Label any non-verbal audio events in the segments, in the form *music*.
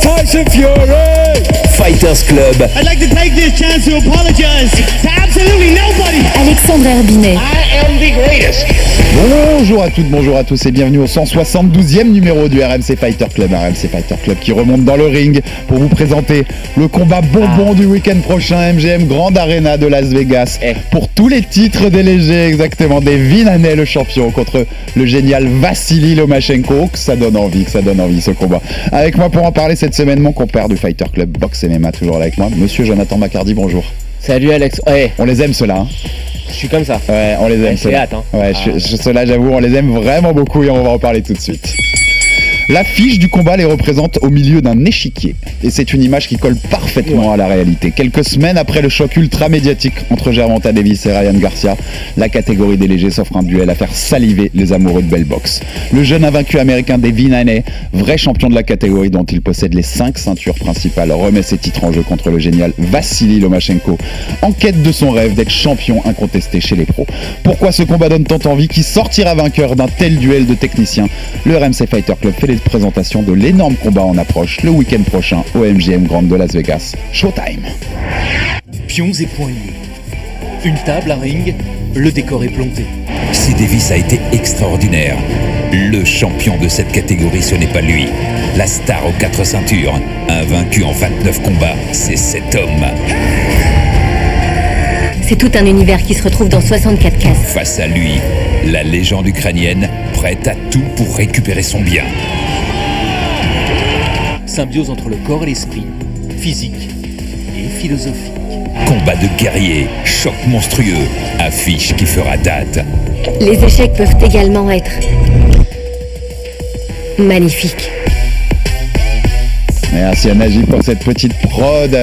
Tyson Fury. Fighters Club. I'd like to take this chance to apologize to absolutely nobody. Alexandre Herbinet. I am the greatest. Bonjour à toutes, bonjour à tous et bienvenue au 172e numéro du RMC Fighter Club. RMC Fighter Club qui remonte dans le ring pour vous présenter le combat bonbon du week-end prochain MGM Grand Arena de Las Vegas. Pour tous les titres des légers, exactement, des Vinanais le champion contre le génial Vassili Lomachenko. Que ça donne envie, que ça donne envie ce combat. Avec moi pour en parler cette semaine, mon compère du Fighter Club Box MMA, toujours là avec moi, monsieur Jonathan Macardy, bonjour. Salut Alex. Ouais, On les aime ceux-là. hein. je suis comme ça. Ouais, on les aime Ouais, ceux-là. hein. Ouais, Ah. ceux-là, j'avoue, on les aime vraiment beaucoup et on va en parler tout de suite. L'affiche du combat les représente au milieu d'un échiquier. Et c'est une image qui colle parfaitement à la réalité. Quelques semaines après le choc ultra médiatique entre Gervonta Davis et Ryan Garcia, la catégorie des légers s'offre un duel à faire saliver les amoureux de belle boxe. Le jeune invaincu américain Devin Haney, vrai champion de la catégorie dont il possède les cinq ceintures principales, remet ses titres en jeu contre le génial Vassili Lomachenko, en quête de son rêve d'être champion incontesté chez les pros. Pourquoi ce combat donne tant envie? Qui sortira vainqueur d'un tel duel de techniciens? Le RMC Fighter Club fait les présentations de l'énorme combat en approche le week-end prochain au MGM Grand de Las Vegas. Showtime Pions et poignets. Une table, un ring, le décor est planté. Si Davis a été extraordinaire, le champion de cette catégorie, ce n'est pas lui. La star aux quatre ceintures, invaincu en 29 combats, c'est cet homme. C'est tout un univers qui se retrouve dans 64 cases. Face à lui, la légende ukrainienne, prête à tout pour récupérer son bien. Symbiose entre le corps et l'esprit, physique et philosophique. Combat de guerrier, choc monstrueux, affiche qui fera date. Les échecs peuvent également être magnifiques. Merci à Najib pour cette petite prod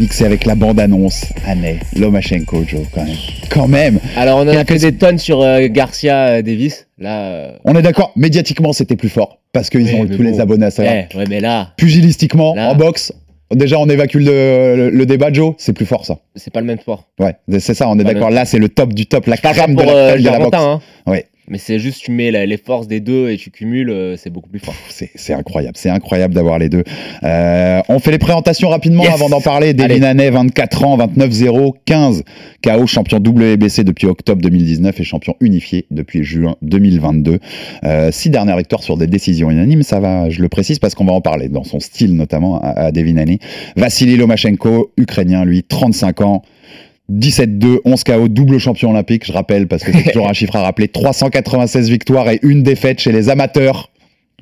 mixée avec la bande-annonce. Année, Lomachenko, Joe, quand même. Quand même Alors on en a fait des tonnes sur euh, Garcia euh, Davis. Là. euh, On est d'accord, médiatiquement c'était plus fort parce qu'ils ouais, ont tous les bon. abonnés à ça. Eh, ouais, mais là, Pugilistiquement, Là. en boxe, déjà on évacue le, le- le débat, Joe, c'est plus fort ça. c'est pas le même sport. Ouais, c'est ça, on est d'accord. Là, c'est le top du top, la Pas crème de la euh, de la boxe. Hein. Ouais. Mais c'est juste tu mets la- les forces des deux et tu cumules, euh, c'est beaucoup plus fort. C'est incroyable, c'est incroyable d'avoir les deux. Euh, on fait les présentations rapidement Yes. avant d'en parler. Devin Haney, 24 ans, 29-0, 15 KO, champion WBC depuis octobre 2019 et champion unifié depuis juin 2022. Euh, six dernières victoires sur des décisions unanimes, ça va, je le précise parce qu'on va en parler dans son style notamment à, à Devin Haney. Vassili Lomachenko, ukrainien lui, 35 ans. 17-2, 11 KO, double champion olympique, je rappelle, parce que c'est *laughs* toujours un chiffre à rappeler. 396 victoires et une défaite chez les amateurs.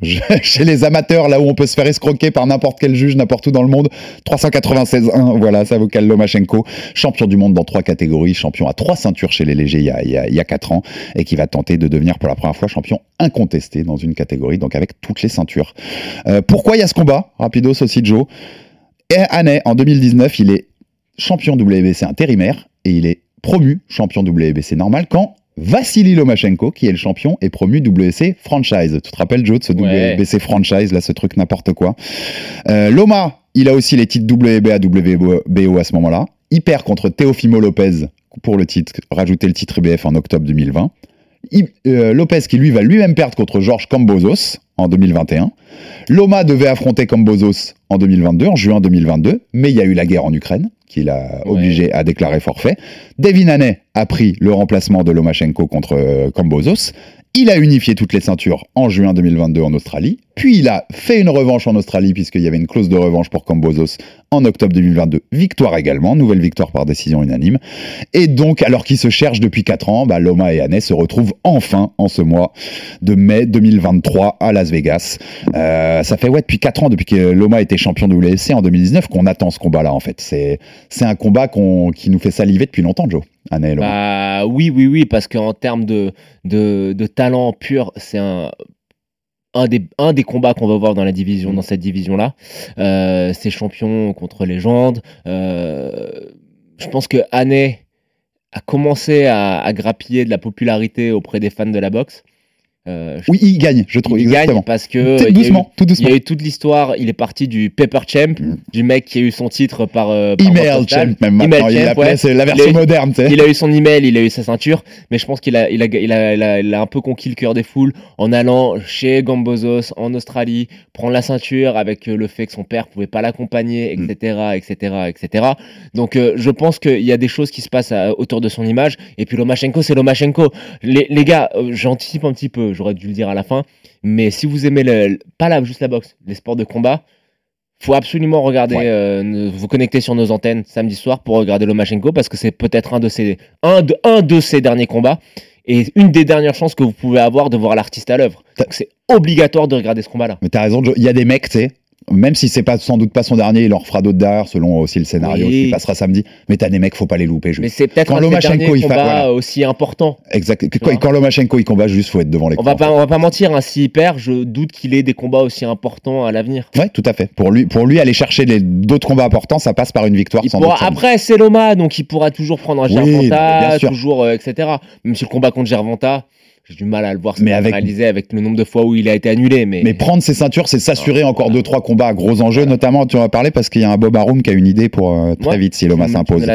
*laughs* Chez les amateurs, là où on peut se faire escroquer par n'importe quel juge, n'importe où dans le monde. 396-1, voilà, ça qu'à Lomachenko. Champion du monde dans trois catégories, champion à trois ceintures chez les légers il y a, il y a, il y a quatre ans, et qui va tenter de devenir pour la première fois champion incontesté dans une catégorie, donc avec toutes les ceintures. Euh, pourquoi il y a ce combat? Rapidos aussi, Joe. Et Année, en 2019, il est champion WBC intérimaire et il est promu champion WBC normal quand Vassili Lomachenko, qui est le champion, est promu WBC franchise. Tu te rappelles, Joe, de ce Ouais. WBC franchise, là, ce truc n'importe quoi. Euh, Loma, il a aussi les titres WBA, WBO à ce moment-là. Il perd contre Teofimo Lopez pour le titre, rajouter le titre IBF en octobre 2020. Il- euh, Lopez qui lui va lui-même perdre contre Georges Cambozos en 2021. Loma devait affronter Cambozos en 2022, en juin 2022, mais il y a eu la guerre en Ukraine qui l'a Ouais. obligé à déclarer forfait. Devin Haney a pris le remplacement de Lomachenko contre euh, Cambozos. Il a unifié toutes les ceintures en juin 2022 en Australie. Puis il a fait une revanche en Australie puisqu'il y avait une clause de revanche pour Cambozos en octobre 2022. Victoire également, nouvelle victoire par décision unanime. Et donc, alors qu'ils se cherchent depuis 4 ans, bah, Loma et Haney se retrouvent enfin en ce mois de mai 2023 à Las Vegas. Euh, ça fait ouais depuis 4 ans, depuis que Loma était champion de WFC en 2019, qu'on attend ce combat-là en fait. C'est c'est un combat qui nous fait saliver depuis longtemps, Joe. Et Loma. Bah oui, oui, oui, parce qu'en termes de, de, talent pur, c'est un. un des, un des combats qu'on va voir dans la division, dans cette division-là. Euh, c'est champion contre légende. Euh, je pense que Annay a commencé à, à grappiller de la popularité auprès des fans de la boxe. Euh, Oui, il gagne, je trouve. il exactement. gagne parce que Tout il y a eu- doucement, il y a eu toute l'histoire. Il est parti du Pepper Champ, Mm. du mec qui a eu son titre par. euh, par Email champ, même maintenant. Email Il champ, ouais. c'est la Il version a eu- moderne. Il a eu son email, il a eu sa ceinture, mais je pense qu'il a, il a, il a, il a, il a un peu conquis le cœur des foules en allant chez Gambozos en Australie, prendre la ceinture avec euh, le fait que son père pouvait pas l'accompagner, etc., etc., etc. Donc euh, je pense qu'il y a des choses qui se passent à- autour de son image. Et puis Lomachenko, c'est Lomachenko. Les, les gars, j'anticipe un petit peu, j'aurais dû le dire à la fin, mais si vous aimez le, pas la, juste la boxe, les sports de combat, faut absolument regarder, Ouais. euh, vous connecter sur nos antennes samedi soir pour regarder Lomachenko parce que c'est peut-être un de ses, un de, un de ses derniers combats et une des dernières chances que vous pouvez avoir de voir l'artiste à l'œuvre. Donc c'est obligatoire de regarder ce combat-là. Mais t'as raison, il y a des mecs, tu sais, même si c'est pas sans doute pas son dernier, il en refera d'autres derrière, selon aussi le scénario Oui. qui passera samedi. Mais t'as des mecs, faut pas les louper. Juste. Mais c'est peut-être un Lomachenko, il voilà. aussi important. Exact. Quand, Lomachenko il combat, juste faut être devant les On va pas, on va pas mentir, hein, s'il perd, je doute qu'il ait des combats aussi importants à l'avenir. Ouais, tout à fait. Pour lui, pour lui aller chercher d'autres combats importants, ça passe par une victoire. Il sans pourra- doute, après, c'est Loma, donc il pourra toujours prendre un Gervonta, toujours, euh, etc. Même si le combat contre Gervonta, j'ai du mal à le voir se Mais avec- réaliser avec le nombre de fois où il a été annulé. Mais, Mais prendre ses ceintures, c'est s'assurer Ah, encore voilà. deux trois combats à gros enjeux, notamment tu en as parlé parce qu'il y a un Bob Arum qui a une idée pour euh, très Ouais. vite si Loma s'impose.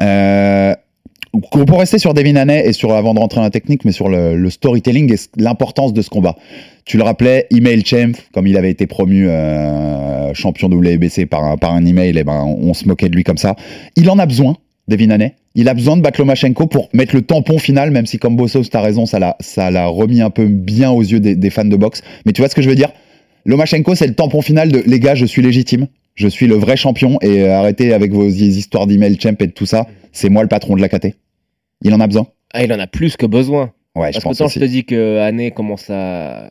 Euh, pour rester sur Devin Haney et sur avant de rentrer dans la technique, mais sur le, le storytelling et ce- l'importance de ce combat. Tu le rappelais, email champ, comme il avait été promu euh, champion WBC par un, par un email, et ben on, on se moquait de lui comme ça. Il en a besoin, Devin Haney. Il a besoin de battre Lomachenko pour mettre le tampon final, même si comme Bossos, t'as raison, ça l'a, ça l'a remis un peu bien aux yeux des, des fans de boxe. Mais tu vois ce que je veux dire? Lomachenko, c'est le tampon final de les gars, je suis légitime, je suis le vrai champion et euh, arrêtez avec vos histoires d'email champ et de tout ça. C'est moi le patron de la KT. Il en a besoin Ah, il en a plus que besoin. Ouais, je Parce que pense tant je te dis que Année commence à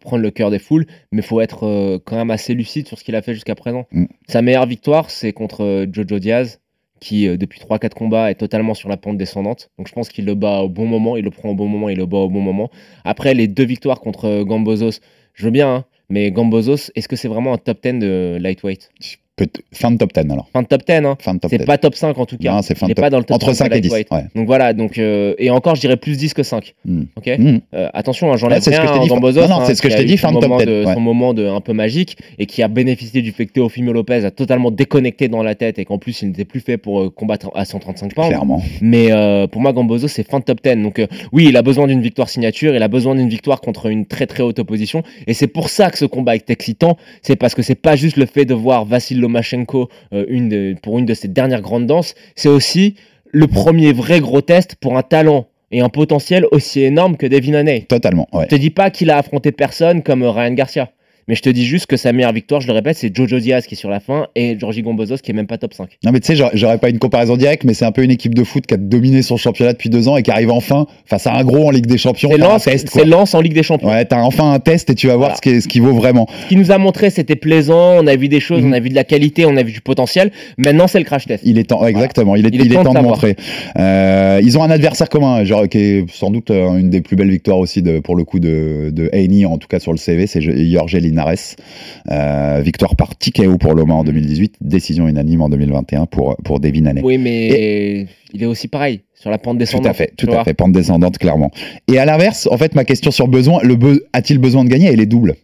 prendre le cœur des foules, mais faut être euh, quand même assez lucide sur ce qu'il a fait jusqu'à présent. Mm. Sa meilleure victoire, c'est contre euh, Jojo Diaz, qui euh, depuis 3-4 combats est totalement sur la pente descendante. Donc je pense qu'il le bat au bon moment, il le prend au bon moment, il le bat au bon moment. Après, les deux victoires contre euh, Gambozos, je veux bien, hein, mais Gambozos, est-ce que c'est vraiment un top 10 de lightweight? Peut- fin de top 10 alors. Fin de top 10, hein. C'est 10. pas top 5 en tout cas. Non, c'est fin de top- pas dans le top Entre 5 5 et 10. lightweight. Ouais. Donc voilà, donc, euh, et encore, je dirais plus 10 que 5. Hmm. Ok Hmm. Euh, attention, hein, ce rien que je t'ai à dit, fin- Gambozos, non, non, hein, c'est ce que je t'ai dit, fin de top moment 10, de- ouais. Son moment de, un peu magique et qui a bénéficié du fait que Teofimo Lopez a totalement déconnecté dans la tête et qu'en plus il n'était plus fait pour euh, combattre à 135 pounds. Clairement. Mais euh, pour moi, Gambozo, c'est fin de top 10. Donc euh, oui, il a besoin d'une victoire signature, il a besoin d'une victoire contre une très très haute opposition. Et c'est pour ça que ce combat est excitant. C'est parce que c'est pas juste le fait de voir Vassil Lomachenko euh, une de- pour une de ses dernières grandes danses, c'est aussi le premier vrai gros test pour un talent et un potentiel aussi énorme que Devin Haney. Totalement. Ouais. Je te dis pas qu'il a affronté personne comme euh, Ryan Garcia. Mais je te dis juste que sa meilleure victoire, je le répète, c'est Jojo Diaz qui est sur la fin et Georgi Gombozos qui est même pas top 5. Non mais tu sais, j'aurais- pas une comparaison directe, mais c'est un peu une équipe de foot qui a dominé son championnat depuis deux ans et qui arrive enfin face à un gros en Ligue des Champions. C'est Lens en Ligue des Champions. Ouais, t'as enfin un test et tu vas voir Voilà. ce, qui ce qui vaut vraiment. Ce qu'il nous a montré, c'était plaisant, on a vu des choses, Mhm. on a vu de la qualité, on a vu du potentiel. Maintenant, c'est le crash test. Il est temps, exactement. Il est, Il est il est temps de montrer. Euh, ils ont un adversaire commun, genre qui est sans doute euh, une des plus belles victoires aussi de, pour le coup de, de Haney, en tout cas sur le CV, c'est Jorge Linares. Euh, victoire par TKO pour Loma en 2018, décision unanime en 2021 pour pour Devin Haney. Oui, mais il est aussi pareil, sur la pente Tout descendante. à fait, tout à fait, pente descendante clairement. Et à l'inverse, en fait, ma question sur besoin, le be- a-t-il besoin de gagner? Elle est double.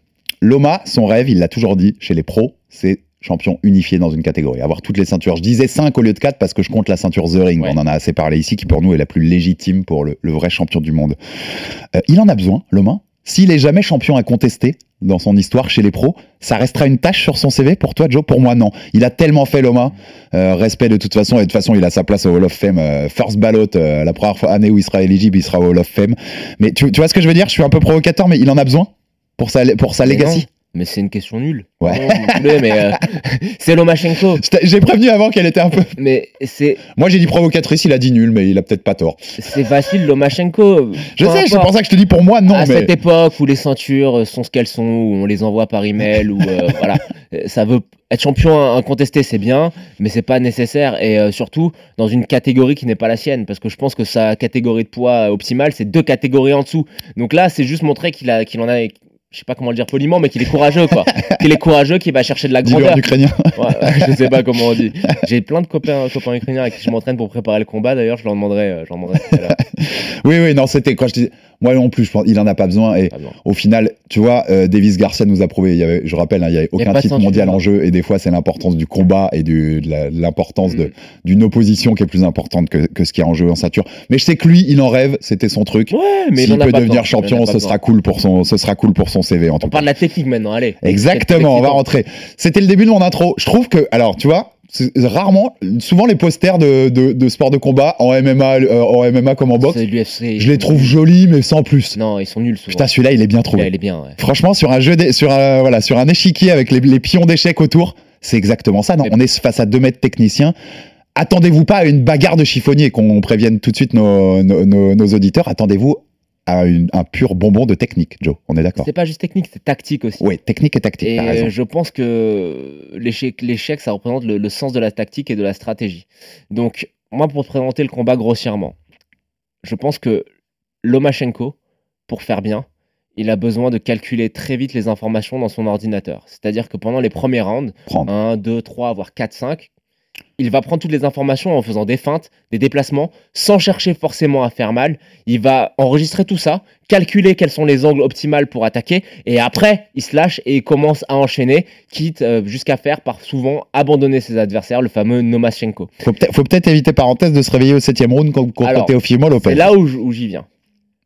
Loma, son rêve, il l'a toujours dit, chez les pros, c'est champion unifié dans une catégorie, avoir toutes les ceintures. Je disais 5 au lieu de 4 parce que je compte la ceinture The Ring, Ouais. on en a assez parlé ici, qui pour nous est la plus légitime pour le, le vrai champion du monde. Euh, il en a besoin, Loma? S'il est jamais champion incontesté dans son histoire chez les pros, ça restera une tâche sur son CV pour toi, Joe? Pour moi, non. Il a tellement fait Loma. Euh, respect de toute façon, et de toute façon, il a sa place au Hall of Fame. euh, first ballot, euh, la première fois, année où il sera éligible, il sera au Hall of Fame. Mais tu, tu vois ce que je veux dire? Je suis un peu provocateur, mais il en a besoin pour sa, pour sa Mais legacy. non, Mais c'est une question nulle. Ouais. Non, mais euh, *laughs* c'est Lomachenko. J'ai prévenu avant qu'elle était un peu. *laughs* Mais c'est Moi, j'ai dit provocatrice, il a dit nul, mais il a peut-être pas tort. c'est facile, Lomachenko. Je sais, c'est pour ça que je te dis pour moi, non, à mais. cette époque où les ceintures euh, sont ce qu'elles sont, où on les envoie par email, où euh, *laughs* voilà, Euh, ça veut être champion incontesté, c'est bien, mais c'est pas nécessaire et euh, surtout dans une catégorie qui n'est pas la sienne, parce que je pense que sa catégorie de poids optimale, c'est deux catégories en dessous. Donc là, c'est juste montrer qu'il a, qu'il en a, je sais pas comment le dire poliment, mais qu'il est courageux, quoi. *laughs* qu'il est courageux, qu'il va chercher de la grandeur. en ukrainien. Ouais, je sais pas comment on dit. *laughs* J'ai plein de copains, copains ukrainiens avec qui je m'entraîne pour préparer le combat. D'ailleurs, je leur demanderai, euh, je leur demanderai. *laughs* Oui, oui, non, c'était quand je dis. Moi non plus, je pense il en a pas besoin. Et Pas besoin. au final, tu vois, euh, Davis Garcia nous a prouvé. Il y avait, je rappelle, hein, il y avait aucun titre mondial en jeu. Et des fois, c'est l'importance du combat et du, de l'importance de- Mm. d'une opposition qui est plus importante que, que ce qui est en jeu en ceinture. Mais je sais que lui, il en rêve. C'était son truc. Ouais, mais il S'il peut devenir champion, ce sera cool pour son, ce sera cool pour son CV en On parle de la technique maintenant, allez. Exactement, on va rentrer. C'était le début de mon intro. Je trouve que, alors, tu vois, rarement, souvent les posters de, de, de sport de combat en MMA, euh, en MMA comme en boxe, je les trouve jolis, mais sans plus. Non, ils sont nuls souvent. Putain, celui-là, il est bien Là, trouvé. il est bien, ouais. Franchement, sur un jeu, sur un, voilà, sur un échiquier avec les, les pions d'échecs autour, c'est exactement ça. Non, Mais- on est face à deux mètres techniciens. Attendez-vous pas à une bagarre de chiffonnier, qu'on prévienne tout de suite nos, nos, nos- nos auditeurs. Attendez-vous à une- un pur bonbon de technique, Joe. On est d'accord. C'est pas juste technique, c'est tactique aussi. Oui, technique et tactique. Et je pense que l'échec, l'échec, ça représente le, le sens de la tactique et de la stratégie. Donc, moi, pour présenter le combat grossièrement, je pense que Lomachenko, pour faire bien, il a besoin de calculer très vite les informations dans son ordinateur. C'est-à-dire que pendant les premiers rounds, Prendre. 1, 2, 3, voire 4, 5, il va prendre toutes les informations en faisant des feintes, des déplacements, sans chercher forcément à faire mal. Il va enregistrer tout ça, calculer quels sont les angles optimaux pour attaquer, et après, il se lâche et il commence à enchaîner, quitte euh, jusqu'à faire par souvent abandonner ses adversaires, le fameux Nomachenko. Faut peut-être faut peut-être éviter, parenthèse, de se réveiller au septième round con- contre Alors, Teofimo Lopez. C'est là où, j'y viens.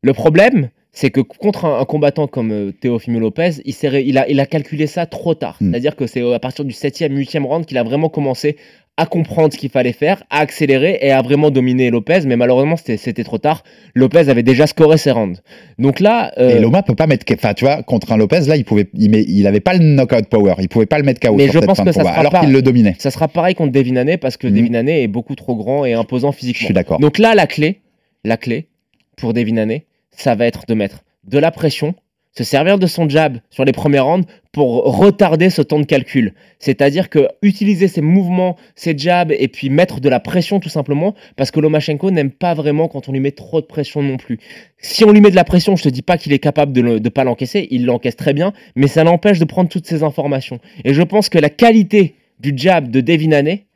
Le problème, c'est que contre un, un combattant comme euh, Teofimo Lopez, il, a, il a calculé ça trop tard. Hmm. C'est-à-dire que c'est à partir du 7e, 8e round qu'il a vraiment commencé à comprendre ce qu'il fallait faire, à accélérer et à vraiment dominer Lopez. Mais malheureusement, c'était trop tard. Lopez avait déjà scoré ses rounds. Donc là, euh, Et Loma peut pas mettre. Enfin, tu vois, contre un Lopez, là, il pouvait, il, met- il avait pas le knockout power. Il pouvait pas le mettre KO. Mais je pense que ça sera alors qu'il le dominait. ça sera pareil contre Devin Haney parce que Mhm. Devin Haney est beaucoup trop grand et imposant Je physiquement. suis d'accord. Donc là, la clé, la clé pour Devin Haney, ça va être de mettre de la pression, se servir de son jab sur les premiers rounds pour retarder ce temps de calcul. C'est-à-dire que utiliser ses mouvements, ses jabs et puis mettre de la pression tout simplement parce que Lomachenko n'aime pas vraiment quand on lui met trop de pression non plus. Si on lui met de la pression, je te dis pas qu'il est capable de ne pas l'encaisser, il l'encaisse très bien, mais ça l'empêche de prendre toutes ces informations. Et je pense que la qualité du jab de Devin Haney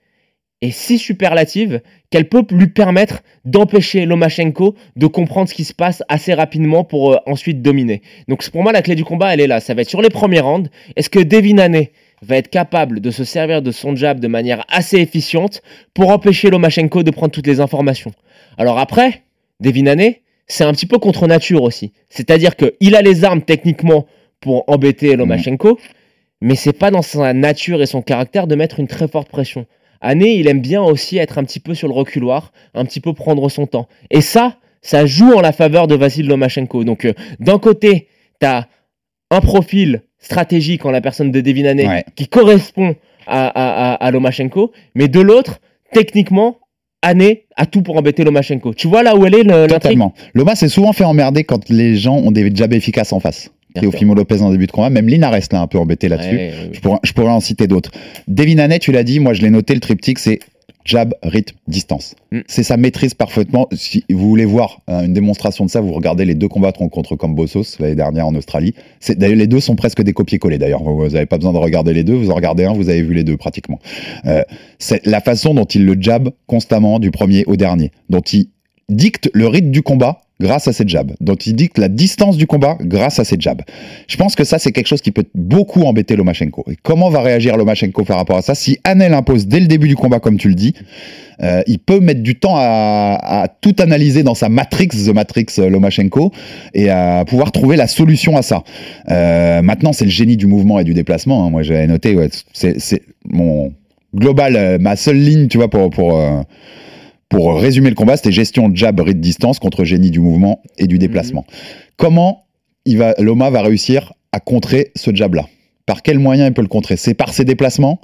est si superlative qu'elle peut lui permettre d'empêcher Lomachenko de comprendre ce qui se passe assez rapidement pour euh, ensuite dominer. Donc pour moi la clé du combat, elle est là. Ça va être sur les premiers rounds. Est-ce que Devin Haney va être capable de se servir de son jab de manière assez efficiente pour empêcher Lomachenko de prendre toutes les informations? Alors après, Devin Haney, c'est un petit peu contre nature aussi. C'est-à-dire qu'il a les armes techniquement pour embêter Lomachenko, mais c'est pas dans sa nature et son caractère de mettre une très forte pression. Haney, il aime bien aussi être un petit peu sur le reculoir, un petit peu prendre son temps. Et ça, ça joue en la faveur de Vassil Lomachenko. Donc, euh, d'un côté, tu as un profil stratégique en la personne de Devin Ouais. qui correspond à, à, à- à Lomachenko, mais de l'autre, techniquement, Haney a tout pour embêter Lomachenko. Tu vois là où elle est l'intrigue? Totalement. Loma s'est souvent fait emmerder quand les gens ont des jabs efficaces en face. Teofimo Lopez en début de combat, même Linares l'a un peu embêté là-dessus. Ouais, ouais, ouais. Je, pourrais, je pourrais en citer d'autres. Devin Haney, tu l'as dit, moi je l'ai noté, le triptyque, c'est jab, rythme, distance. Mm. C'est sa maîtrise parfaitement. Si vous voulez voir euh, une démonstration de ça, vous regardez les deux combattants contre Cambosos l'année dernière en Australie. D'ailleurs, les deux sont presque des copier-coller d'ailleurs. Vous n'avez pas besoin de regarder les deux, vous en regardez un, vous avez vu les deux pratiquement. Euh, c'est la façon dont il le jab constamment du premier au dernier, dont il dicte le rythme du combat grâce à ses jabs, dont il dicte la distance du combat grâce à ses jabs. Je pense que ça, c'est quelque chose qui peut beaucoup embêter Lomachenko. Et comment va réagir Lomachenko par rapport à ça? Si Anel impose dès le début du combat, comme tu le dis, euh, il peut mettre du temps à, tout analyser dans sa Matrix, The Matrix euh, Lomachenko, et à pouvoir trouver la solution à ça. Euh, maintenant, c'est le génie du mouvement et du déplacement. hein. Moi, j'avais noté, ouais, c'est mon global, ma seule ligne, tu vois, pour, pour résumer le combat, c'était gestion jab, rythme, distance contre génie du mouvement et du déplacement. Comment il va, Loma va réussir à contrer ce jab-là? Par quel moyen il peut le contrer? C'est par ses déplacements?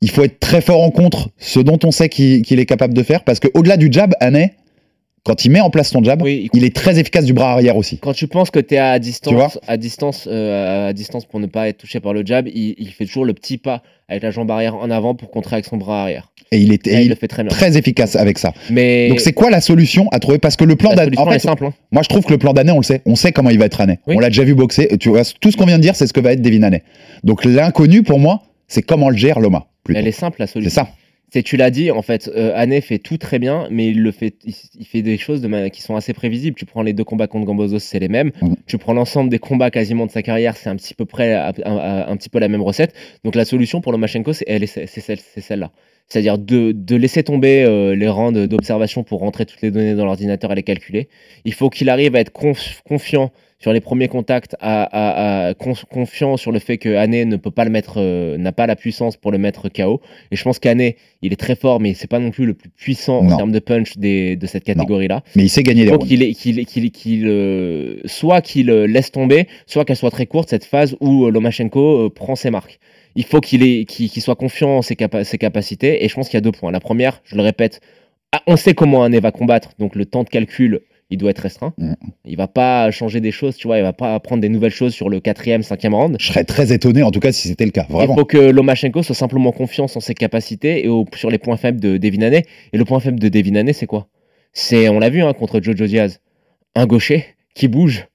Il faut être très fort en contre, ce dont on sait qu'il est capable de faire, parce qu'au-delà du jab, Haney, Quand il met en place son jab, Oui, il est très efficace du bras arrière aussi. Quand tu penses que tu es à distance, à distance, euh, à distance pour ne pas être touché par le jab, il, il fait toujours le petit pas avec la jambe arrière en avant pour contrer avec son bras arrière. Et il est, Et et il le fait très bien. très efficace avec ça. Mais Donc c'est quoi la solution à trouver? Parce que le plan la d'année, solution en fait, est simple. hein. moi je trouve que le plan d'année, on le sait. On sait comment il va être année. Oui. On l'a déjà vu boxer. Tu vois, tout ce qu'on vient de dire, c'est ce que va être Devin Haney. Donc l'inconnu pour moi, c'est comment le gère Loma. plutôt. Elle est simple la C'est solution. ça. C'est tu l'as dit en fait, euh, Hané fait tout très bien, mais il le fait, il, il fait des choses de ma- qui sont assez prévisibles. Tu prends les deux combats contre Gambozos, c'est les mêmes. Mhm. Tu prends l'ensemble des combats quasiment de sa carrière, c'est un petit peu près, à- à- un, petit peu la même recette. Donc la solution pour Lomachenko, c'est elle, est- c'est celle, c'est celle-là. C'est-à-dire de, de laisser tomber euh, les rangs d'observation pour rentrer toutes les données dans l'ordinateur et les calculer. Il faut qu'il arrive à être conf- confiant sur les premiers contacts, à, à- à- con- confiant sur le fait que Hané ne peut pas le mettre, euh, n'a pas la puissance pour le mettre KO. Et je pense qu'Hané, il est très fort, mais c'est pas non plus le plus puissant Non. en termes de punch des, de cette catégorie-là. Mais il sait gagner les rounds. qu'il qu'il- qu'il- qu'il, euh, soit qu'il euh, laisse tomber, soit qu'elle soit très courte, cette phase où Lomachenko prend ses marques. Il faut qu'il ait- qu'il- qu'il soit confiant en ses, capa- ses capacités, et je pense qu'il y a deux points. La première, je le répète, ah, on sait comment Hané va combattre, donc le temps de calcul, il doit être restreint. Mm. Il va pas changer des choses, tu vois, il va pas apprendre des nouvelles choses sur le quatrième, cinquième round. Je serais très étonné en tout cas si c'était le cas. Vraiment. Il faut que Lomachenko soit simplement confiance en ses capacités et au- sur les points faibles de Devin Haney. Et le point faible de Devin Haney, c'est quoi? C'est, on l'a vu hein, contre Jojo Diaz, un gaucher qui bouge.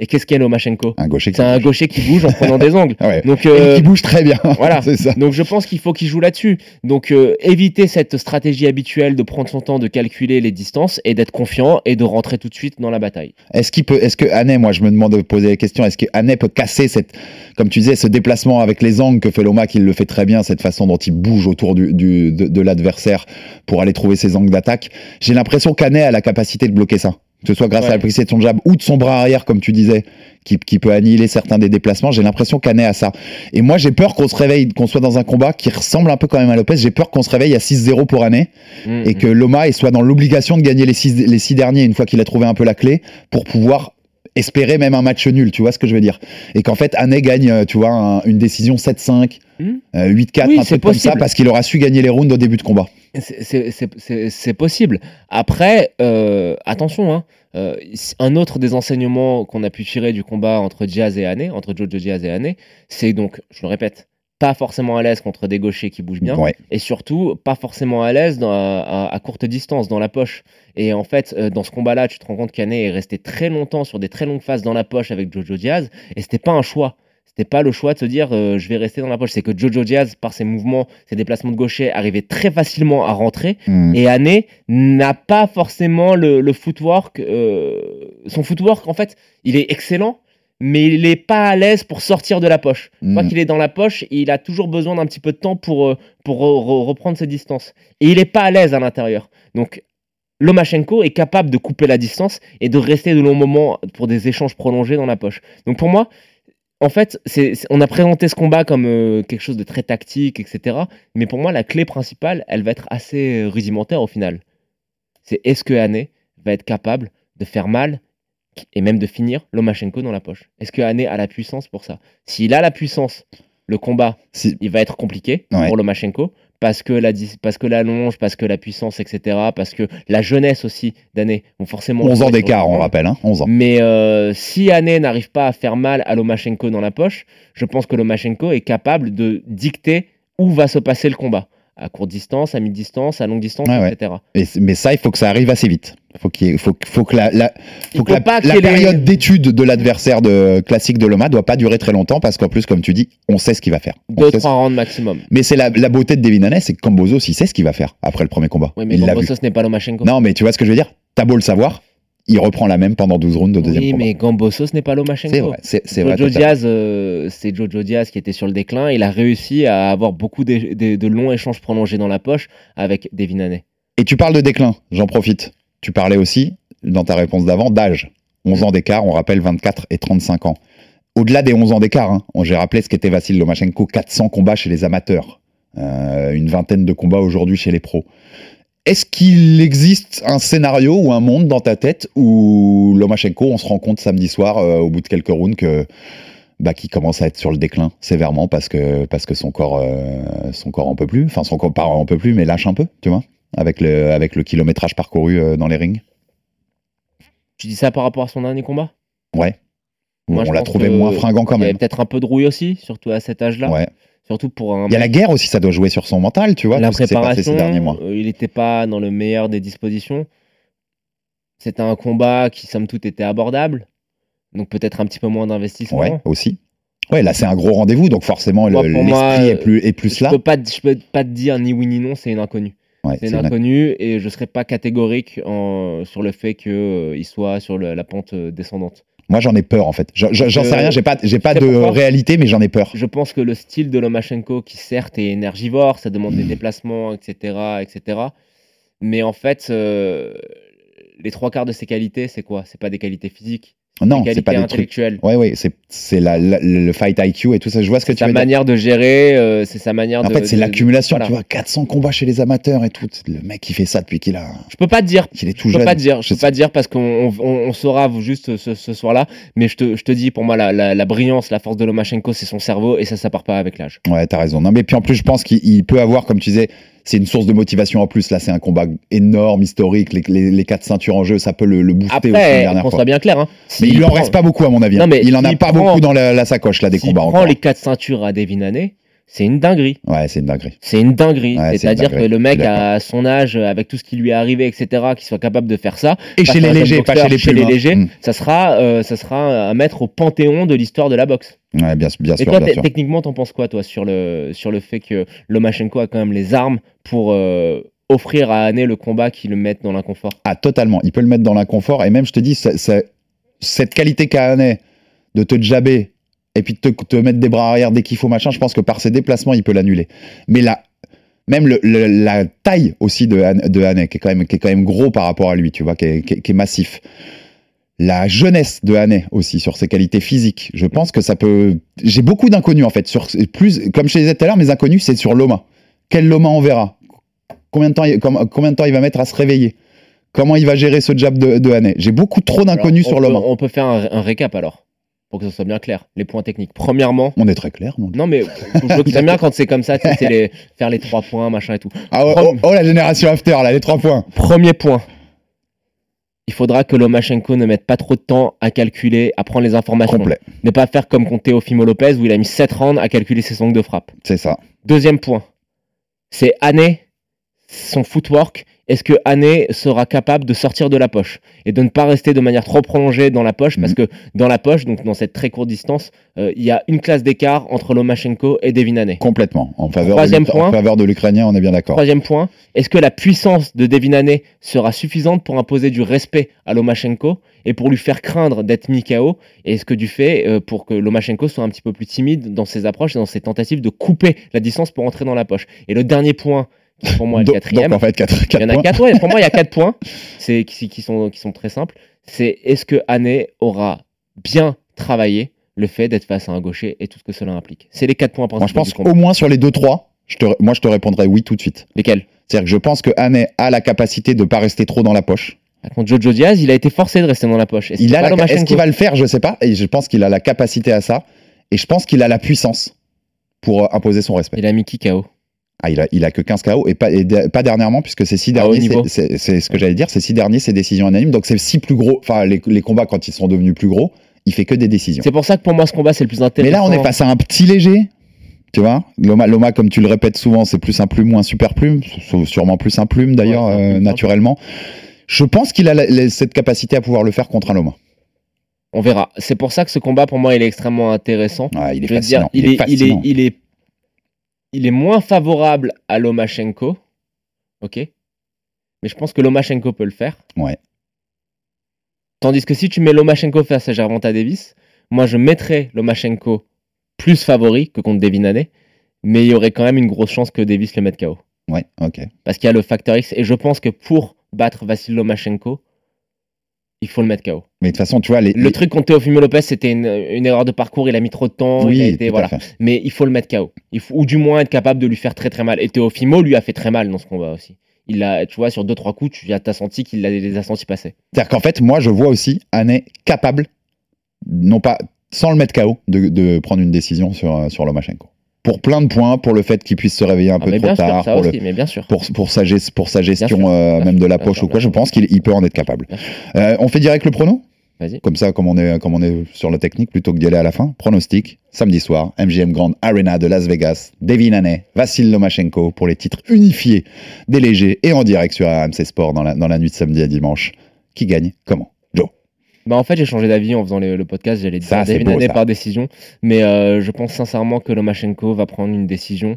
Et qu'est-ce qu'est Lomachenko Un gaucher C'est un gaucher qui bouge en prenant des angles. *laughs* Ouais. Donc, Et euh, qui bouge très bien. *laughs* voilà. ça. donc je pense qu'il faut qu'il joue là-dessus. Donc euh, éviter cette stratégie habituelle de prendre son temps, de calculer les distances et d'être confiant et de rentrer tout de suite dans la bataille. Est-ce qu'il peut, est-ce que moi je me demande de poser la question, est-ce que Hanet peut casser cette, comme tu disais, ce déplacement avec les angles que fait Loma, qu'il le fait très bien, cette façon dont il bouge autour du, du- de, de l'adversaire pour aller trouver ses angles d'attaque? J'ai l'impression qu'Hanet a la capacité de bloquer ça. Que ce soit grâce Ouais. à la précision de son jab ou de son bras arrière, comme tu disais, qui, qui peut annihiler certains des déplacements. J'ai l'impression qu'Hanet a ça. Et moi, j'ai peur qu'on se réveille, qu'on soit dans un combat qui ressemble un peu quand même à Lopez. J'ai peur qu'on se réveille à 6-0 pour Hanet Mm, et mm. que Loma soit dans l'obligation de gagner les six, les six derniers une fois qu'il a trouvé un peu la clé pour pouvoir espérer même un match nul, tu vois ce que je veux dire Et qu'en fait, Hanet gagne, euh, tu vois, un- une décision 7-5, Hmm. euh, 8-4, Oui, un truc comme ça, possible. parce qu'il aura su gagner les rounds au début de combat. C'est- possible. Après, euh, attention, hein, euh, un autre des enseignements qu'on a pu tirer du combat entre Diaz et Hané, entre Jojo Diaz et Hané, c'est donc, je le répète, pas forcément à l'aise contre des gauchers qui bougent bien, Ouais. et surtout pas forcément à l'aise à, à courte distance, dans la poche. Et en fait, euh, dans ce combat-là, tu te rends compte qu'Hané est resté très longtemps sur des très longues phases dans la poche avec Jojo Diaz, et c'était pas un choix. C'était pas le choix de se dire euh, je vais rester dans la poche. C'est que Jojo Diaz, par ses mouvements, ses déplacements de gaucher, arrivait très facilement à rentrer. Mm. Et Hané n'a pas forcément le, le footwork. euh, son footwork, en fait, il est excellent, mais il n'est pas à l'aise pour sortir de la poche. Une fois Mm. qu'il est dans la poche, il a toujours besoin d'un petit peu de temps pour, euh, pour re- re- reprendre ses distances. Et il n'est pas à l'aise à l'intérieur. Donc, Lomachenko est capable de couper la distance et de rester de longs moments pour des échanges prolongés dans la poche. Donc, pour moi, en fait, c'est- on a présenté ce combat comme euh, quelque chose de très tactique, etc. Mais pour moi, la clé principale, elle va être assez euh, rudimentaire au final. C'est est-ce que va être capable de faire mal et même de finir Lomachenko dans la poche Est-ce que Hané a la puissance pour ça? S'il a la puissance, le combat, Si- il va être compliqué Ouais. pour Lomachenko parce que la parce que la longe, parce que la puissance, etc. Parce que la jeunesse aussi d'Hané vont forcément 11 ans d'écart, on rappelle, hein, 11 ans. Mais euh, si Hané n'arrive pas à faire mal à Lomachenko dans la poche, je pense que Lomachenko est capable de dicter où va se passer le combat. À courte distance, à mi-distance, à longue distance, ouais. etc. Et mais ça, il faut que ça arrive assez vite. Faut qu'il faut, faut que la, faut que pas période d'étude de l'adversaire de classique de Loma doit pas durer très longtemps parce qu'en plus, comme tu dis, on sait ce qu'il va faire. On Deux, trois rounds maximum. Mais c'est la, la beauté de Devin Haney, c'est que Cambozo, il sait ce qu'il va faire après le premier combat. Oui, mais il. Gambosos n'est pas Lomachenko. Non, mais tu vois ce que je veux dire? T'as beau le savoir, il reprend la même pendant 12 rounds de deuxième oui, combat. mais Gambosos n'est pas Lomachenko. C'est vrai, c'est vrai. Jojo. Diaz, euh, c'est Jojo Diaz qui était sur le déclin. Il a réussi à avoir beaucoup de, de- de longs échanges prolongés dans la poche avec Devin Haney. Et tu parles de déclin, j'en profite. Tu parlais aussi, dans ta réponse d'avant, d'âge. 11 ans d'écart, on rappelle 24 et 35 ans. Au-delà des 11 ans d'écart, hein, on- j'ai rappelé ce qu'était Vassil Lomachenko, 400 combats chez les amateurs, euh, une vingtaine de combats aujourd'hui chez les pros. Est-ce qu'il existe un scénario ou un monde dans ta tête où Lomachenko, on se rend compte samedi soir, euh, au bout de quelques rounds, que bah, qu'il commence à être sur le déclin sévèrement parce que, parce que son corps euh, son corps en peut plus, enfin son corps pas en peut plus, mais lâche un peu, tu vois, avec le, avec le kilométrage parcouru euh, dans les rings? Tu dis ça par rapport à son dernier combat? Ouais. Moi, on l'a trouvé moins fringant quand Il y avait même. peut-être un peu de rouille aussi, surtout à cet âge-là. Ouais. Surtout pour un Il y a la guerre aussi, ça doit jouer sur son mental, tu vois, la tout ce qui s'est passé ces préparation, derniers mois. euh, il n'était pas dans le meilleur des dispositions. C'était un combat qui, somme toute, était abordable. Donc peut-être un petit peu moins d'investissement. Ouais, aussi. Ouais, là c'est un gros rendez-vous, donc forcément l'esprit est euh, plus, est plus Je là. peux pas, je peux pas te dire ni oui ni non, c'est une inconnue. Ouais, C'est une inconnue et je serais pas catégorique en- sur le fait qu'il soit sur le- la pente euh, descendante. Moi j'en ai peur en fait. J'en sais Euh, rien, j'ai pas, j'ai pas de pourquoi réalité, mais j'en ai peur. Je pense que le style de Lomachenko, qui certes est énergivore, ça demande Mmh. des déplacements, etc., etc. Mais en fait, euh, les trois quarts de ses qualités, c'est quoi? C'est pas des qualités physiques, Non, c'est pas des trucs. intellectuelles. Ouais, ouais, c'est c'est la- la- le fight IQ et tout ça. Je vois ce que tu Sa veux dire. manière de gérer, euh, c'est sa manière En de. fait, c'est l'accumulation, voilà. tu vois, 400 combats chez les amateurs et tout. Le mec, il fait ça depuis qu'il a, Je peux pas te dire. qu'il est tout Je peux jeune. pas te dire, je Je peux pas te dire parce qu'on on, on- saura juste ce, ce soir-là, mais je te, je te dis, pour moi, la, la, la brillance, la force de Lomachenko, c'est son cerveau et ça, ça part pas avec l'âge. Ouais, t'as raison. Non, mais puis en plus, je pense qu'il il peut avoir, comme tu disais, c'est une source de motivation en plus. Là, c'est un combat énorme, historique. Les, les, les quatre ceintures en jeu, ça peut le, le booster aussi Après, dernière qu'on fois. soit bien clair, hein, Mais il en prend- reste pas beaucoup, à mon avis. Non, hein. mais il en a pas prend- beaucoup dans la, la sacoche, là, des combats prend encore. les quatre ceintures à Devin Haney, c'est une dinguerie. Ouais, c'est une dinguerie. C'est une dinguerie. Ouais, C'est-à-dire que le mec, à son âge, avec tout ce qui lui est arrivé, etc., qu'il soit capable de faire ça. Et chez les légers, pas chez les plus les loin. légers, Mm. ça sera, euh, ça sera à mettre au panthéon de l'histoire de la boxe. Ouais, bien, bien Et sûr, toi, bien sûr. techniquement, t'en penses quoi, toi, sur le, sur le fait que Lomachenko a quand même les armes pour euh, offrir à Haney le combat qui le mette dans l'inconfort? Ah, totalement. Il peut le mettre dans l'inconfort. Et même, je te dis, ça- ça- cette qualité qu'a Haney de te jabber et puis te, te mettre des bras arrière dès qu'il faut, machin, je pense que par ses déplacements, il peut l'annuler. Mais là, même le- le- la taille aussi de, de Haney, qui est, quand même, qui est quand même gros par rapport à lui, tu vois, qui est, qui est- qui est massif. La jeunesse de Haney aussi, sur ses qualités physiques. Je pense que ça peut. J'ai beaucoup d'inconnus, en fait. Sur, plus, comme je te disais tout à l'heure, mes inconnus, c'est sur Loma. Quel Loma on verra? Combien de, temps com- combien de temps il va mettre à se réveiller? Comment il va gérer ce jab de, de Haney J'ai beaucoup trop d'inconnus sur Loma. On peut faire un, un récap alors, pour que ce soit bien clair. Les points techniques. Premièrement, On est très clair, non non mais je veux que *laughs* t'aimes bien quand c'est comme ça, tu sais, c'est les, faire les trois points, machin et tout. Ah, oh, oh, oh, la génération after, là, les trois points. Premier point. Il faudra que Lomachenko ne mette pas trop de temps à calculer, à prendre les informations. Complet. Ne pas faire comme contre Teofimo Lopez où il a mis 7 rounds à calculer ses angles de frappe. C'est ça. Deuxième point. C'est Haney, son footwork. Est-ce que Haney sera capable de sortir de la poche et de ne pas rester de manière trop prolongée dans la poche? Parce que dans la poche, donc dans cette très courte distance, euh, il y a une classe d'écart entre Lomachenko et Devin Haney. Complètement. En faveur, Troisième de, point. en faveur de l'Ukrainien, on est bien d'accord. Troisième point, est-ce que la puissance de Devin Haney sera suffisante pour imposer du respect à Lomachenko et pour lui faire craindre d'être mis KO Et est-ce que du fait euh, pour que Lomachenko soit un petit peu plus timide dans ses approches et dans ses tentatives de couper la distance pour entrer dans la poche? Et le dernier point, pour moi le Donc, quatrième, donc, en fait, 4, il y en a quatre, ouais, pour moi il y a quatre *laughs* points, c'est qui, qui sont, qui sont très simples, c'est est-ce que Haney aura bien travaillé le fait d'être face à un gaucher et tout ce que cela implique? C'est les quatre points principaux Moi, je pense du combat. au moins sur les 2-3, je te, moi, je te répondrai oui tout de suite. Lesquels? C'est-à-dire que je pense que a la capacité de ne pas rester trop dans la poche. Contre Jojo Diaz, il a été forcé de rester dans la poche. Est-ce Il a la- Est-ce qu'il va le faire? Je sais pas. Et je pense qu'il a la capacité à ça. Et je pense qu'il a la puissance pour imposer son respect. Il a mis qui KO Ah, il a, il a que 15 KO et pas, et de- pas dernièrement, puisque ces six haut derniers, c'est- ce que j'allais dire, ces six derniers, c'est décision unanime. Donc c'est six plus gros. Enfin, les, les combats, quand ils sont devenus plus gros, il fait que des décisions. C'est pour ça que pour moi, ce combat, c'est le plus Mais intéressant. là, on est face à un petit léger. Tu vois, Loma, Loma, comme tu le répètes souvent, c'est plus un plume ou un super plume, sûrement plus un plume d'ailleurs, Ouais, euh, naturellement. Je pense qu'il a la- la- cette capacité à pouvoir le faire contre un Loma. On verra. C'est pour ça que ce combat, pour moi, il est extrêmement intéressant. Ouais, il est Je veux fascinant. dire, il est, il est, fascinant. il est, il est moins favorable à Lomachenko. Ok Mais je pense que Lomachenko peut le faire. Ouais. Tandis que si tu mets Lomachenko face à Gervonta Davis, moi, je mettrais Lomachenko plus favori que contre Devin Haney. Mais il y aurait quand même une grosse chance que Davis le mette KO. Ouais, ok. Parce qu'il y a le facteur X. Et je pense que pour battre Vassil Lomachenko, il faut le mettre KO. Mais de toute façon, tu vois, les, Le les- truc contre Teofimo Lopez, c'était une, une erreur de parcours. Il a mis trop de temps. oui, il a été, voilà. Mais il faut le mettre KO. Il faut, ou du moins être capable de lui faire très très mal. Et Teofimo lui a fait très mal dans ce combat aussi. Il a, tu vois, sur deux trois coups, tu as senti qu'il les a sentis passer. C'est-à-dire qu'en fait, moi, je vois aussi Haney capable, non pas sans le mettre KO, de, de prendre une décision sur, sur Lomachenko. Pour plein de points, pour le fait qu'il puisse se réveiller un Ah, peu trop sûr, tard, pour, aussi, bien sûr. pour, pour sa, gest- pour sa gestion sûr, euh, même sûr, de la poche ou quoi, je pense qu'il il peut en être capable. Euh, on fait direct le prono? Vas-y. Comme ça, comme on est, comme on est sur la technique, plutôt que d'y aller à la fin. Pronostic, samedi soir, MGM Grand Arena de Las Vegas, Devin Haney, Vassil Lomachenko pour les titres unifiés des légers et en direct sur RMC Sport dans la, dans la nuit de samedi à dimanche. Qui gagne? Comment? Bah en fait, j'ai changé d'avis en faisant le, le podcast. J'allais dire Devin beau, par décision, mais euh, je pense sincèrement que Lomachenko va prendre une décision.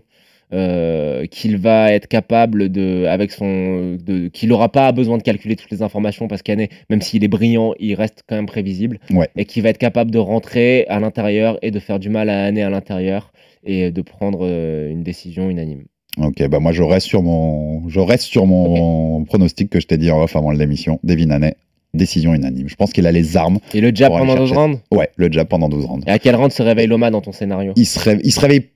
euh, qu'il va être capable de, avec son, de, qu'il n'aura pas besoin de calculer toutes les informations parce qu'Haney, même s'il est brillant, il reste quand même prévisible Ouais. et qu'il va être capable de rentrer à l'intérieur et de faire du mal à Haney à l'intérieur et de prendre euh, une décision unanime. Ok, bah moi je reste sur mon, je reste sur mon pronostic que je t'ai dit en off avant l'émission. Devin Haney, décision unanime. Je pense qu'il a les armes. Et le jab pendant 12 chercher- rounds Ouais, le jab pendant 12 rounds. Et à quel round se réveille Loma dans ton scénario? Il se, réve- il se réveille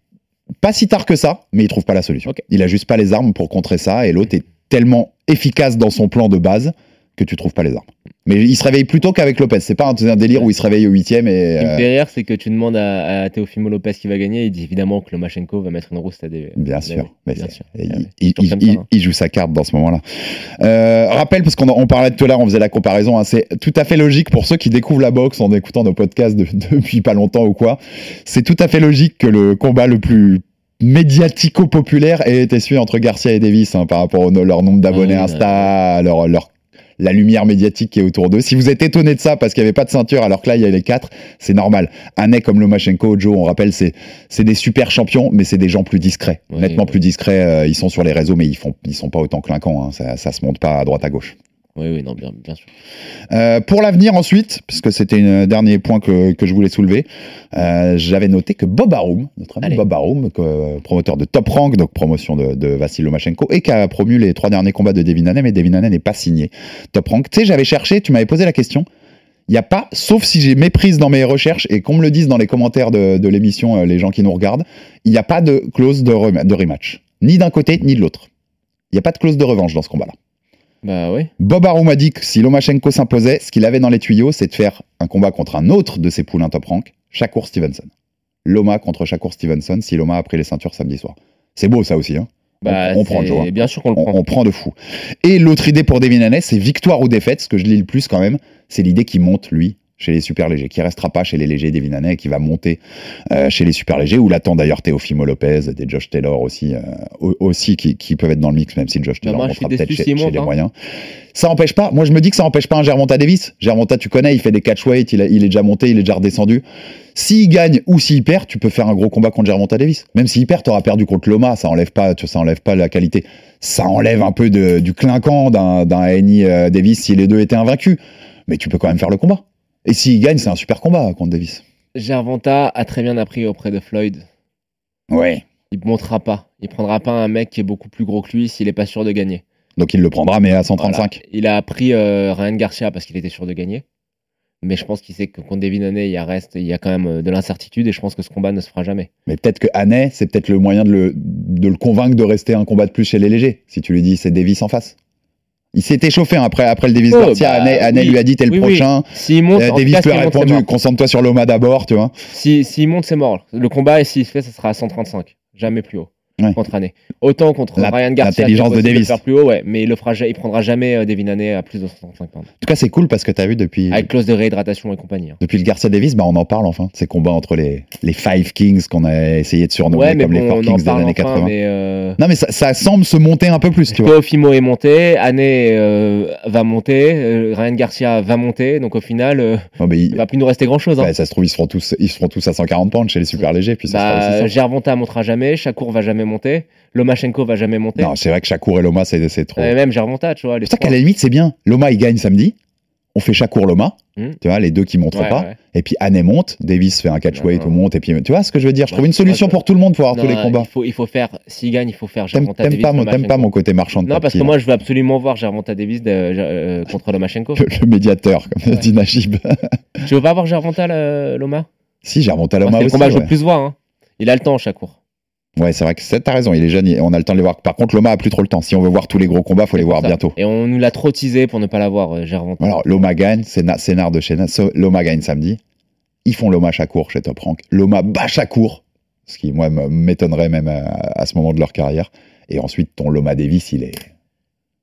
pas si tard que ça, mais il trouve pas la solution. Il a juste pas les armes pour contrer ça, et l'autre est tellement efficace dans son plan de base que tu trouves pas les armes. Mais il se réveille plutôt qu'avec Lopez. C'est pas un, un délire où il se réveille au huitième et. Euh, rire, c'est que tu demandes à, à Teofimo Lopez qui va gagner, il dit évidemment que Lomachenko va mettre une rousse à des. Bien sûr, mais bien sûr. il, Ah il- il- ça, hein. il joue sa carte dans ce moment-là. Euh, rappel, parce qu'on on parlait tout à l'heure, on faisait la comparaison, hein, c'est tout à fait logique pour ceux qui découvrent la boxe en écoutant nos podcasts de- *laughs* depuis pas longtemps ou quoi. C'est tout à fait logique que le combat le plus médiatico-populaire ait été celui entre Garcia et Davis hein, par rapport au leur nombre d'abonnés Ah Insta, leur, leur la lumière médiatique qui est autour d'eux. Si vous êtes étonné de ça parce qu'il n'y avait pas de ceinture alors que là il y a les quatre, c'est normal. Un mec comme Lomachenko, Joe, on rappelle, c'est c'est des super champions, mais c'est des gens plus discrets, Oui, nettement oui. plus discrets. euh, ils sont sur les réseaux, mais ils font ils sont pas autant clinquants. hein. Ça, ça se monte pas à droite à gauche. Oui, oui, non, bien, bien sûr. Euh, pour l'avenir ensuite, puisque c'était un dernier point que, que je voulais soulever, euh, j'avais noté que Bob Arum, notre ami Allez. Bob Arum, que- promoteur de Top Rank, donc promotion de, de Vassil Lomachenko, et qui a promu les trois derniers combats de Devin Haney, mais Devin Haney n'est pas signé Top Rank. Tu sais, j'avais cherché, tu m'avais posé la question. Il n'y a pas, sauf si j'ai méprise dans mes recherches et qu'on me le dise dans les commentaires de, de l'émission, euh, les gens qui nous regardent, il n'y a pas de clause de, de rematch. Ni d'un côté, ni de l'autre. Il n'y a pas de clause de revanche dans ce combat-là. Bah. Bob Arum a dit que si Lomachenko s'imposait, ce qu'il avait dans les tuyaux, c'est de faire un combat contre un autre de ses poulains top rank, Shakur Stevenson. Loma contre Shakur Stevenson si Loma a pris les ceintures samedi soir. C'est beau ça aussi, hein Bah, on prend, Joe, hein. Bien sûr qu'on le on, prend. on prend de fou. Et l'autre idée pour Devin Haney, c'est victoire ou défaite. Ce que je lis le plus quand même, c'est l'idée qu'il monte, lui, chez les super légers, qui restera pas chez les légers Devin Haney, et qui va monter euh, chez les super légers, où l'attend d'ailleurs Teofimo Lopez, des Josh Taylor aussi, euh, au- aussi qui, qui peuvent être dans le mix, même si Josh Bah, Taylor montera peut-être chez, les hein. moyens. Ça empêche pas, moi je me dis que ça empêche pas un Gervonta Davis. Gervonta, tu connais, il fait des catchweight, il, a- il est déjà monté, il est déjà redescendu. S'il gagne ou s'il perd, tu peux faire un gros combat contre Gervonta Davis. Même s'il perd, t'auras perdu contre Loma, ça enlève pas, tu- ça enlève pas la qualité. Ça enlève un peu de- du clinquant d'un Annie euh, Davis si les deux étaient invaincus. Mais tu peux quand même faire le combat. Et s'il gagne, c'est un super combat contre Davis. Gervonta a très bien appris auprès de Floyd. Ouais. Il ne montera pas. Il prendra pas un mec qui est beaucoup plus gros que lui s'il est pas sûr de gagner. Donc il le prendra, mais à 135. Voilà. Il a appris euh, Ryan Garcia parce qu'il était sûr de gagner. Mais je pense qu'il sait que contre Devin Haney, il y a, reste, il y a quand même euh, de l'incertitude et je pense que ce combat ne se fera jamais. Mais peut-être que Haney, c'est peut-être le moyen de le, de le convaincre de rester un combat de plus chez les légers. Si tu lui dis c'est Davis en face. Il s'est échauffé hein, après, après le Davis Oh, Garcia. bah, oui. lui a dit t'es le Oui, oui. prochain. S'il monte, Euh, Davis lui a s'il répondu concentre-toi sur Loma d'abord, tu vois. Si- S'il monte, c'est mort. Le combat, s'il se fait, ça sera à 135. Jamais plus haut. Ouais. Contre Haney. Autant contre La- Ryan Garcia. l'intelligence de Davis. plus haut, ouais. Mais il, le fera, ja- il prendra jamais euh, Devin Haney à plus de 135 pounds. En tout cas, c'est cool parce que tu as vu depuis, Avec clause de réhydratation et compagnie. hein. depuis le Garcia Davis, bah, on en parle enfin. Ces combats entre les, les Five Kings qu'on a essayé de surnommer Ouais, comme les Four Kings des années enfin, 80. mais euh, Non, mais ça, ça semble se monter un peu plus, tu vois. Est monté, Haney euh, va monter, euh, Ryan Garcia va monter, donc au final, Non, mais il- il va plus nous rester grand chose. bah, ça se trouve, ils seront tous, ils seront tous à 140 pounds chez les super légers. Puis ça Bah. Gervonta montera jamais, Shakur va jamais monter, Lomachenko va jamais monter. Non, c'est vrai que Shakur et Loma, c'est c'est trop. Et même Gervonta, tu vois. C'est ça qu'à la limite, c'est bien. Loma, il gagne samedi. On fait Shakur Loma. Hmm. Tu vois, les deux qui montrent Ouais, pas. ouais. Et puis Anne monte. Davis fait un ou non. monte. Et puis, tu vois ce que je veux dire? Je trouve une solution pour tout le monde pour avoir tous les combats. Il faut, il faut faire, s'il gagne, il faut faire t'aimes Davis. pas, mon- t'aimes pas mon côté marchand de Non, parce que moi, je veux absolument voir Gervonta Davis de- euh, contre Lomachenko. le, le médiateur, comme dit Najib. tu veux pas voir Gervonta, le- Loma? Si, Moi, Loma C'est le aussi. combat que je veux plus voir. hein. Il a le temps, Shakur. Ouais, c'est vrai que c'est- t'as raison, il est jeune, il- on a le temps de les voir. Par contre, Loma a plus trop le temps. Si on veut voir tous les gros combats, faut les voir ça. bientôt. Et on nous l'a trop teasé pour ne pas l'avoir, euh, Gervonta. Alors, Loma gagne, scénar de chez Loma gagne samedi. Ils font Loma Chakour chez Top Rank. Loma bat Chakour Ce qui, moi, m'étonnerait même à, à ce moment de leur carrière. Et ensuite, ton Loma Davis, il est,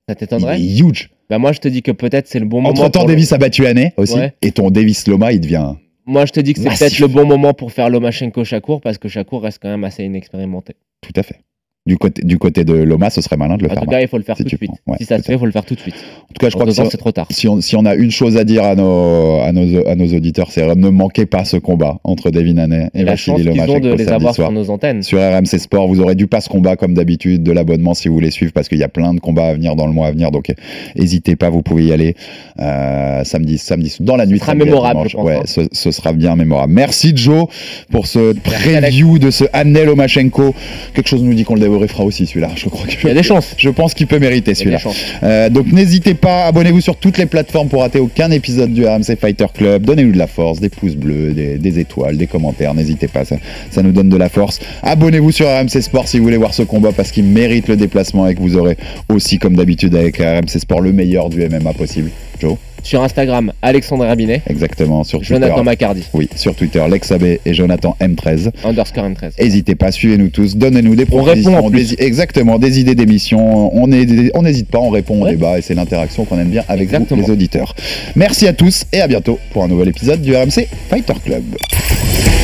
Ça il t'étonnerait est huge. Bah moi je te dis que peut-être c'est le bon moment. Entre temps, le- Davis a battu Année aussi. Ouais. Et ton Davis Loma, il devient. Moi je te dis que c'est peut-être le bon moment pour faire Lomachenko Shakur parce que Shakur reste quand même assez inexpérimenté. Tout à fait. Du côté, du côté de Loma, ce serait malin de le En faire. tout cas, il faut le faire si tout de suite. Ouais, si ça se fait, il faut le faire tout de suite. En tout cas, je crois que si c'est trop tard. si, on, si on a une chose à dire à nos, à nos, à nos auditeurs, c'est ne manquez pas ce combat entre Devin Haney et, Et Vassili Lomachenko de les avoir soir. sur nos antennes. Sur RMC Sport, vous aurez du passe combat comme d'habitude, de l'abonnement si vous voulez suivre parce qu'il y a plein de combats à venir dans le mois à venir. Donc n'hésitez pas, vous pouvez y aller euh, samedi, samedi dans la nuit. sera samedi à mémorable, je pense, Ouais, hein. ce, ce sera bien mémorable. Merci Joe pour ce preview de ce Haney Lomachenko. Quelque chose nous dit qu'on le débriefera aussi celui-là. Je crois que Il y a des chances. *laughs* je pense qu'il peut mériter celui-là. Euh, donc n'hésitez pas, abonnez-vous sur toutes les plateformes pour rater aucun épisode du RMC Fighter Club. Donnez-nous de la force, des pouces bleus, des, des étoiles, des commentaires. N'hésitez pas, ça, ça nous donne de la force. Abonnez-vous sur RMC Sport si vous voulez voir ce combat parce qu'il mérite le déplacement et que vous aurez aussi, comme d'habitude avec RMC Sport, le meilleur du MMA possible. Joe, Sur Instagram, Alexandre Rabinet, exactement. Sur Twitter, Jonathan Macardy, oui, sur Twitter, Lex Abbé et Jonathan M13. underscore M13. N'hésitez pas, suivez-nous tous, donnez-nous des On propositions, répond en plus. des- exactement, des idées d'émissions. On n'hésite pas, on répond au Ouais. débat et c'est l'interaction qu'on aime bien avec vous, les auditeurs. Merci à tous et à bientôt pour un nouvel épisode du RMC Fighter Club.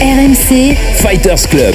RMC, Fighters Club.